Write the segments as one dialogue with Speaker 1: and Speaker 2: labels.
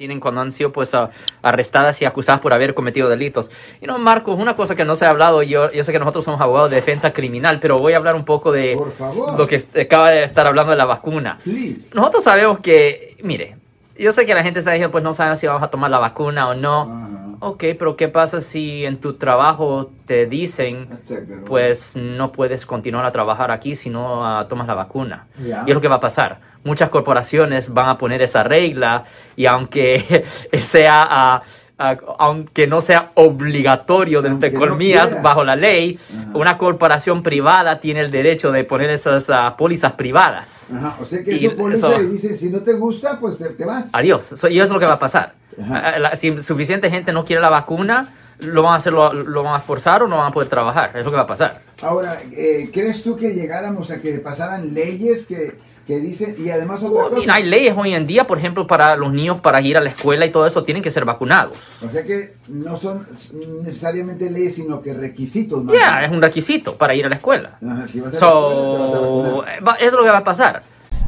Speaker 1: tienen cuando han sido pues arrestadas y acusadas por haber cometido delitos. Y no, Marcos, una cosa que no se ha hablado, yo, yo sé que nosotros somos abogados de defensa criminal, pero voy a hablar un poco de lo que acaba de estar hablando de la vacuna. Nosotros sabemos que, mire, yo sé que la gente está diciendo, pues no sabe si vamos a tomar la vacuna o no. Ok, pero ¿qué pasa si en tu trabajo te dicen, pues no puedes continuar a trabajar aquí si no ah, tomas la vacuna? Y es lo que va a pasar. Muchas corporaciones van a poner esa regla y aunque sea... Ah, aunque no sea obligatorio de economías bajo la ley, una corporación privada tiene el derecho de poner esas uh, pólizas privadas.
Speaker 2: Ajá. O sea que y, póliza dice, si no te gusta, pues te, vas.
Speaker 1: Adiós. y eso es lo que va a pasar. Uh, si suficiente gente no quiere la vacuna, lo van a hacer, lo, lo, van a forzar o no van a poder trabajar. Es lo que va a pasar.
Speaker 2: Ahora, eh, ¿crees tú que llegáramos a que pasaran leyes que que dice, y además otra cosa.
Speaker 1: Hay leyes hoy en día, por ejemplo, para los niños para ir a la escuela y todo eso, tienen que ser vacunados.
Speaker 2: O sea que no son necesariamente leyes, sino que requisitos.
Speaker 1: Ya, es un requisito para ir a la escuela. so, es lo que va a pasar.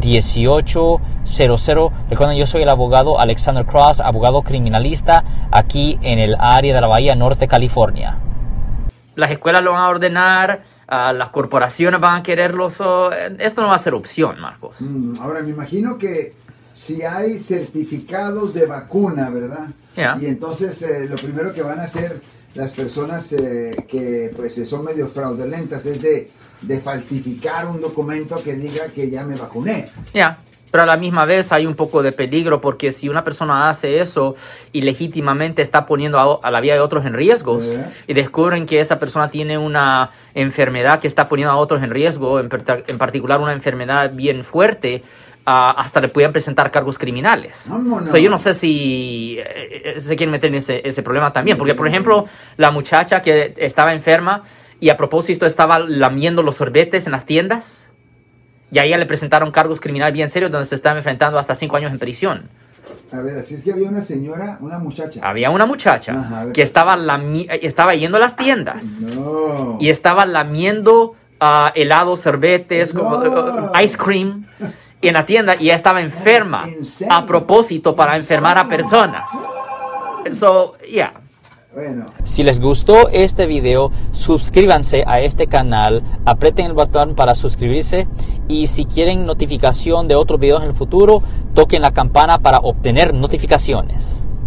Speaker 1: 1-800-530-1800. Recuerden, yo soy el abogado Alexander Cross, abogado criminalista aquí en el área de la Bahía Norte, California. Las escuelas lo van a ordenar, las corporaciones van a quererlo. esto no va a ser opción, Marcos.
Speaker 2: Mm, ahora, me imagino que si hay certificados de vacuna, ¿verdad? Y entonces eh, lo primero que van a hacer las personas eh, que pues son medio fraudulentas es de, falsificar un documento que diga que ya me vacuné.
Speaker 1: Ya. Pero a la misma vez hay un poco de peligro porque si una persona hace eso y legítimamente está poniendo a, la vida de otros en riesgos y descubren que esa persona tiene una enfermedad que está poniendo a otros en riesgo, en, en particular una enfermedad bien fuerte, hasta le podían presentar cargos criminales. O sea, yo no sé si eh, eh, se quieren meter en ese, ese problema también, porque por ejemplo, la muchacha que estaba enferma y a propósito estaba lamiendo los sorbetes en las tiendas, y a ella le presentaron cargos criminales bien serios donde se estaba enfrentando hasta cinco años en prisión.
Speaker 2: A ver, así es que había una señora, una muchacha.
Speaker 1: Había una muchacha que estaba, estaba yendo a las tiendas y estaba lamiendo uh, helados, sorbetes, ice cream en la tienda y ella estaba enferma a propósito para enfermar a personas. So, yeah. Si les gustó este video, suscríbanse a este canal, aprieten el botón para suscribirse y si quieren notificación de otros videos en el futuro, toquen la campana para obtener notificaciones.